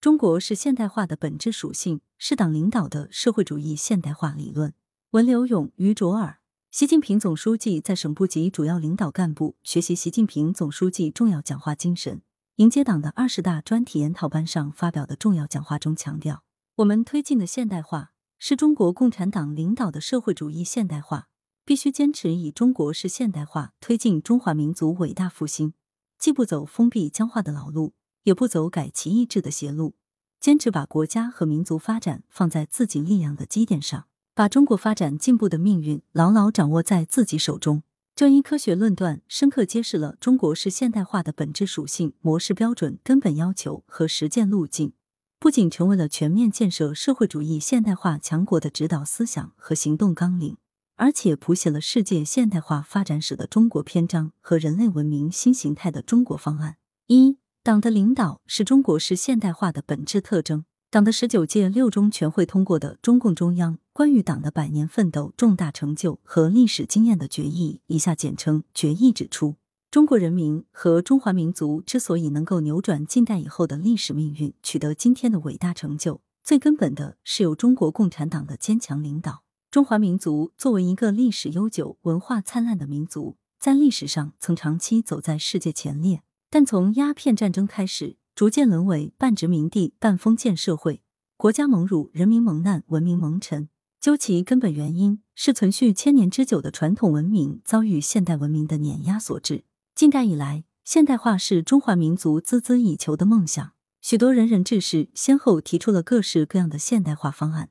中国是现代化的本质属性，是党领导的社会主义现代化理论。文刘勇、于卓尔。习近平总书记在省部级主要领导干部学习习近平总书记重要讲话精神，迎接党的二十大专题研讨班上发表的重要讲话中强调，我们推进的现代化是中国共产党领导的社会主义现代化，必须坚持以中国式现代化推进中华民族伟大复兴，既不走封闭僵化的老路。也不走改旗易帜的邪路，坚持把国家和民族发展放在自己力量的基点上，把中国发展进步的命运牢牢掌握在自己手中。这一科学论断深刻揭示了中国式现代化的本质属性、模式标准、根本要求和实践路径，不仅成为了全面建设社会主义现代化强国的指导思想和行动纲领，而且谱写了世界现代化发展史的中国篇章和人类文明新形态的中国方案。一党的领导是中国式现代化的本质特征。党的十九届六中全会通过的中共中央关于党的百年奋斗重大成就和历史经验的决议（以下简称决议）指出，中国人民和中华民族之所以能够扭转近代以后的历史命运，取得今天的伟大成就，最根本的是有中国共产党的坚强领导。中华民族作为一个历史悠久、文化灿烂的民族，在历史上曾长期走在世界前列。但从鸦片战争开始，逐渐沦为半殖民地半封建社会，国家蒙辱，人民蒙难，文明蒙尘。究其根本原因，是存续千年之久的传统文明遭遇现代文明的碾压所致。近代以来，现代化是中华民族孜孜以求的梦想，许多仁人志士先后提出了各式各样的现代化方案，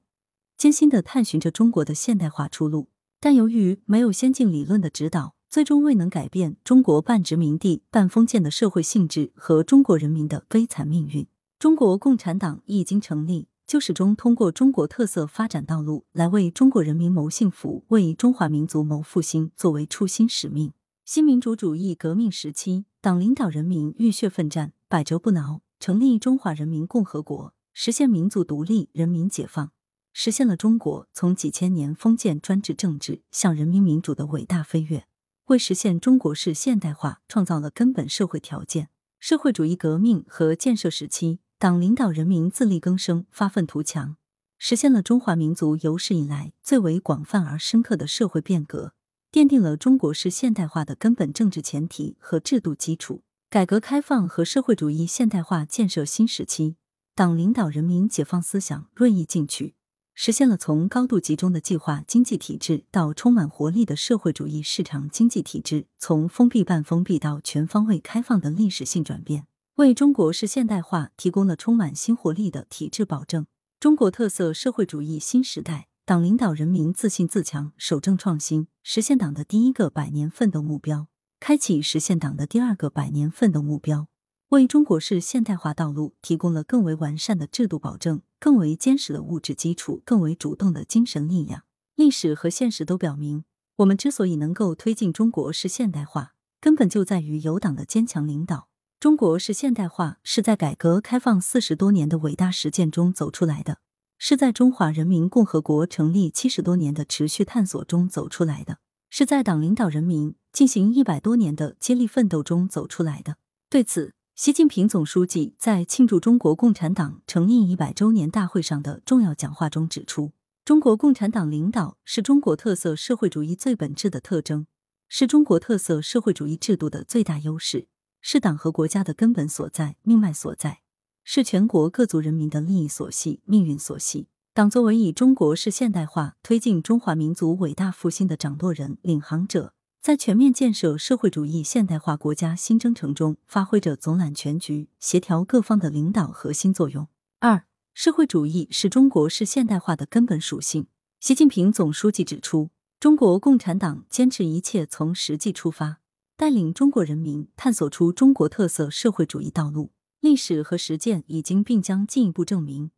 艰辛的探寻着中国的现代化出路。但由于没有先进理论的指导，最终未能改变中国半殖民地半封建的社会性质和中国人民的悲惨命运。中国共产党一经成立，就始终通过中国特色发展道路来为中国人民谋幸福、为中华民族谋复兴作为初心使命。新民主主义革命时期，党领导人民浴血奋战，百折不挠，成立中华人民共和国，实现民族独立、人民解放，实现了中国从几千年封建专制政治向人民民主的伟大飞跃。为实现中国式现代化创造了根本社会条件。社会主义革命和建设时期，党领导人民自力更生、发愤图强，实现了中华民族有史以来最为广泛而深刻的社会变革，奠定了中国式现代化的根本政治前提和制度基础。改革开放和社会主义现代化建设新时期，党领导人民解放思想锐意进取。实现了从高度集中的计划经济体制到充满活力的社会主义市场经济体制，从封闭半封闭到全方位开放的历史性转变，为中国式现代化提供了充满新活力的体制保证。中国特色社会主义新时代，党领导人民自信自强，守正创新，实现党的第一个百年奋斗目标，开启实现党的第二个百年奋斗目标。为中国式现代化道路提供了更为完善的制度保证、更为坚实的物质基础、更为主动的精神力量。历史和现实都表明，我们之所以能够推进中国式现代化，根本就在于有党的坚强领导。中国式现代化是在改革开放四十多年的伟大实践中走出来的，是在中华人民共和国成立七十多年的持续探索中走出来的，是在党领导人民进行一百多年的接力奋斗中走出来的。对此，习近平总书记在庆祝中国共产党成立一百周年大会上的重要讲话中指出，中国共产党领导是中国特色社会主义最本质的特征，是中国特色社会主义制度的最大优势，是党和国家的根本所在、命脉所在，是全国各族人民的利益所系、命运所系。党作为以中国式现代化推进中华民族伟大复兴的掌舵人、领航者。在全面建设社会主义现代化国家新征程中，发挥着总揽全局、协调各方的领导核心作用。二、社会主义是中国式现代化的根本属性。习近平总书记指出，中国共产党坚持一切从实际出发，带领中国人民探索出中国特色社会主义道路。历史和实践已经并将进一步证明，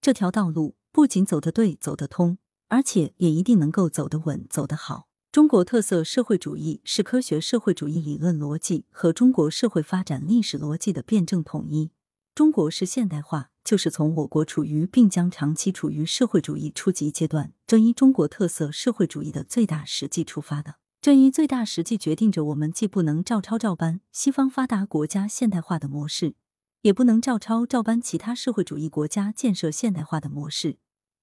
这条道路不仅走得对、走得通，而且也一定能够走得稳、走得好。中国特色社会主义是科学社会主义理论逻辑和中国社会发展历史逻辑的辩证统一。中国式现代化就是从我国处于并将长期处于社会主义初级阶段这一中国特色社会主义的最大实际出发的。这一最大实际决定着我们既不能照抄照搬西方发达国家现代化的模式，也不能照抄照搬其他社会主义国家建设现代化的模式，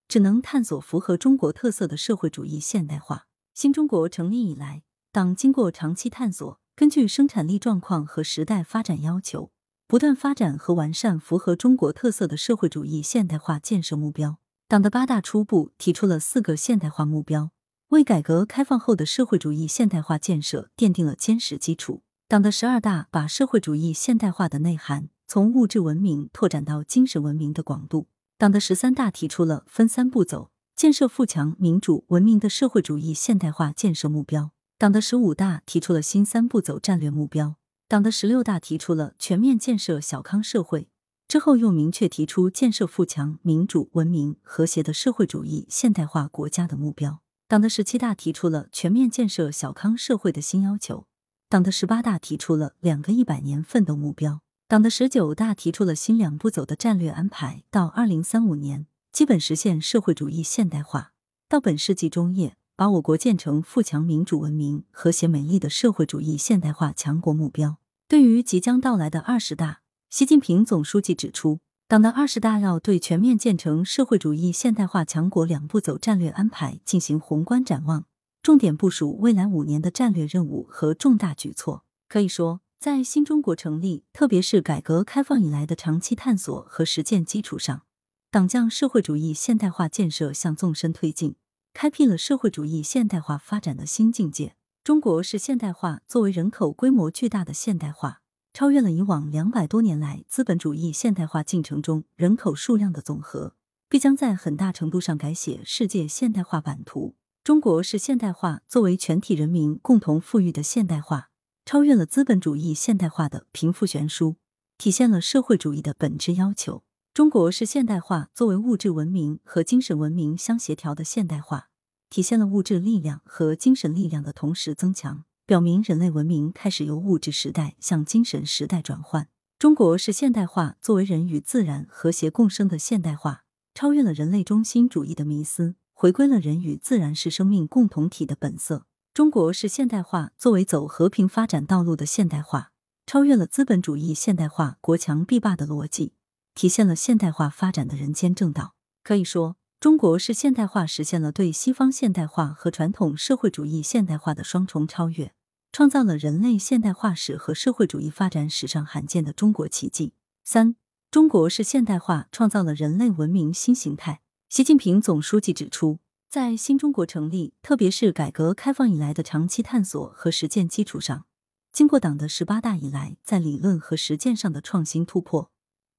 只能探索符合中国特色的社会主义现代化。新中国成立以来，党经过长期探索，根据生产力状况和时代发展要求，不断发展和完善符合中国特色的社会主义现代化建设目标。党的八大初步提出了四个现代化目标，为改革开放后的社会主义现代化建设奠定了坚实基础。党的十二大把社会主义现代化的内涵从物质文明拓展到精神文明的广度。党的十三大提出了分三步走建设富强、民主、文明的社会主义现代化建设目标。党的十五大提出了新三步走战略目标。党的十六大提出了全面建设小康社会。之后又明确提出建设富强、民主、文明、和谐的社会主义现代化国家的目标。党的十七大提出了全面建设小康社会的新要求。党的十八大提出了两个一百年奋斗目标。党的十九大提出了新两步走的战略安排，到二零三五年基本实现社会主义现代化，到本世纪中叶把我国建成富强、民主、文明、和谐、美丽的社会主义现代化强国目标。对于即将到来的二十大。习近平总书记指出，党的二十大要对全面建成社会主义现代化强国两步走战略安排进行宏观展望，重点部署未来五年的战略任务和重大举措。可以说，在新中国成立，特别是改革开放以来的长期探索和实践基础上，党将社会主义现代化建设向纵深推进，开辟了社会主义现代化发展的新境界。中国式现代化作为人口规模巨大的现代化。超越了以往两百多年来资本主义现代化进程中人口数量的总和，必将在很大程度上改写世界现代化版图。中国式现代化作为全体人民共同富裕的现代化，超越了资本主义现代化的贫富悬殊，体现了社会主义的本质要求。中国式现代化作为物质文明和精神文明相协调的现代化，体现了物质力量和精神力量的同时增强。表明人类文明开始由物质时代向精神时代转换。中国是现代化作为人与自然和谐共生的现代化，超越了人类中心主义的迷思，回归了人与自然是生命共同体的本色。中国是现代化作为走和平发展道路的现代化，超越了资本主义现代化国强必霸的逻辑，体现了现代化发展的人间正道。可以说，中国是现代化实现了对西方现代化和传统社会主义现代化的双重超越。创造了人类现代化史和社会主义发展史上罕见的中国奇迹。三，中国是现代化创造了人类文明新形态。习近平总书记指出，在新中国成立，特别是改革开放以来的长期探索和实践基础上，经过党的十八大以来在理论和实践上的创新突破，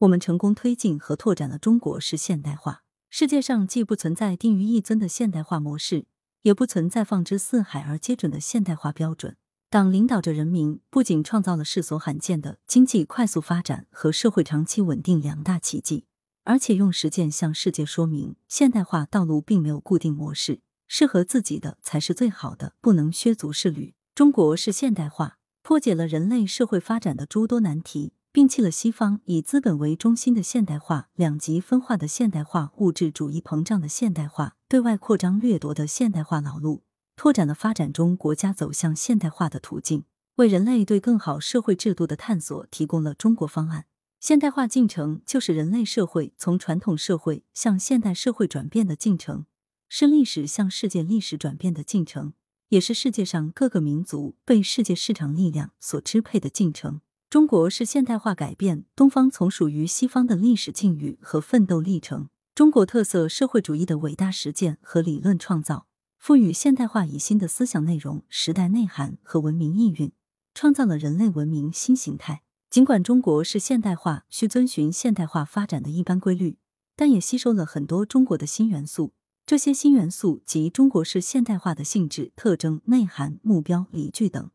我们成功推进和拓展了中国式现代化。世界上既不存在定于一尊的现代化模式，也不存在放之四海而皆准的现代化标准。党领导着人民，不仅创造了世所罕见的经济快速发展和社会长期稳定两大奇迹，而且用实践向世界说明，现代化道路并没有固定模式，适合自己的才是最好的，不能削足适履。中国式现代化破解了人类社会发展的诸多难题，摒弃了西方以资本为中心的现代化、两极分化的现代化、物质主义膨胀的现代化、对外扩张掠夺的现代化老路。拓展了发展中国家走向现代化的途径，为人类对更好社会制度的探索提供了中国方案。现代化进程就是人类社会从传统社会向现代社会转变的进程，是历史向世界历史转变的进程，也是世界上各个民族被世界市场力量所支配的进程。中国是现代化改变东方从属于西方的历史境遇和奋斗历程，中国特色社会主义的伟大实践和理论创造。赋予现代化以新的思想内容、时代内涵和文明意蕴，创造了人类文明新形态。尽管中国是现代化，需遵循现代化发展的一般规律，但也吸收了很多中国的新元素。这些新元素及中国式现代化的性质、特征、内涵、目标、理据等，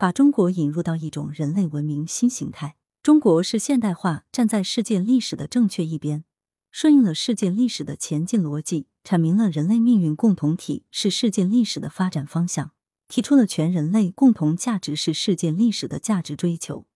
把中国引入到一种人类文明新形态。中国是现代化站在世界历史的正确一边。顺应了世界历史的前进逻辑，阐明了人类命运共同体是世界历史的发展方向，提出了全人类共同价值是世界历史的价值追求，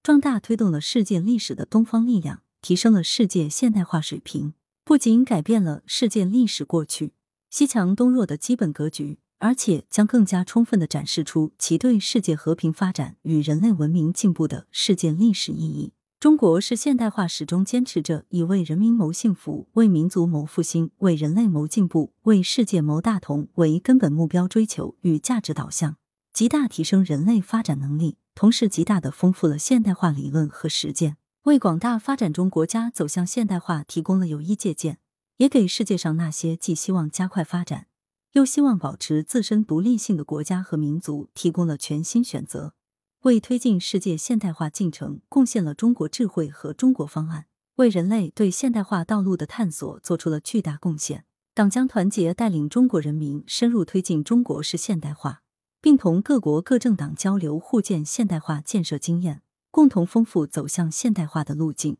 壮大推动了世界历史的东方力量，提升了世界现代化水平。不仅改变了世界历史过去西强东弱的基本格局，而且将更加充分的展示出其对世界和平发展与人类文明进步的世界历史意义。中国是现代化始终坚持着以为人民谋幸福、为民族谋复兴、为人类谋进步、为世界谋大同为根本目标追求与价值导向，极大提升人类发展能力，同时极大的丰富了现代化理论和实践，为广大发展中国家走向现代化提供了有益借鉴，也给世界上那些既希望加快发展，又希望保持自身独立性的国家和民族提供了全新选择。为推进世界现代化进程贡献了中国智慧和中国方案，为人类对现代化道路的探索做出了巨大贡献。党将团结带领中国人民深入推进中国式现代化，并同各国各政党交流互鉴现代化建设经验，共同丰富走向现代化的路径，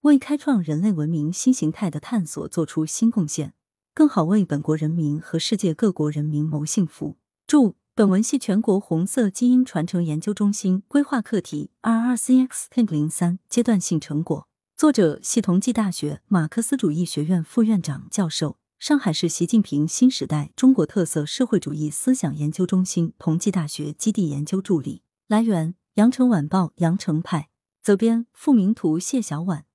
为开创人类文明新形态的探索做出新贡献，更好为本国人民和世界各国人民谋幸福。祝。本文系全国红色基因传承研究中心规划课题二二 cxten 零三阶段性成果，作者系同济大学马克思主义学院副院长、教授，上海市习近平新时代中国特色社会主义思想研究中心同济大学基地研究助理。来源：羊城晚报羊城派，责编：付明图，谢小婉。